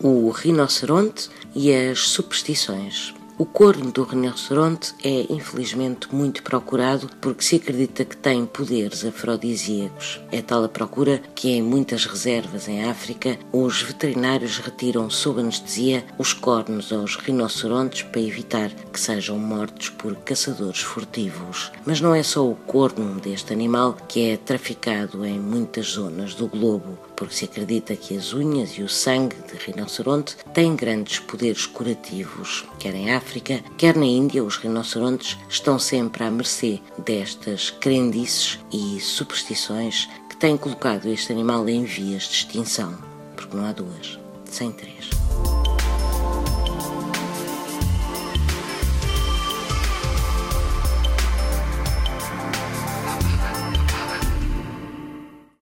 o rinoceronte e as superstições. O corno do rinoceronte é infelizmente muito procurado porque se acredita que tem poderes afrodisíacos. É tal a procura que em muitas reservas em África os veterinários retiram sob anestesia os cornos aos rinocerontes para evitar que sejam mortos por caçadores furtivos. Mas não é só o corno deste animal que é traficado em muitas zonas do globo porque se acredita que as unhas e o sangue de rinoceronte têm grandes poderes curativos. Quer em África, quer na Índia, os rinocerontes estão sempre à mercê destas crendices e superstições que têm colocado este animal em vias de extinção, porque não há duas, sem três.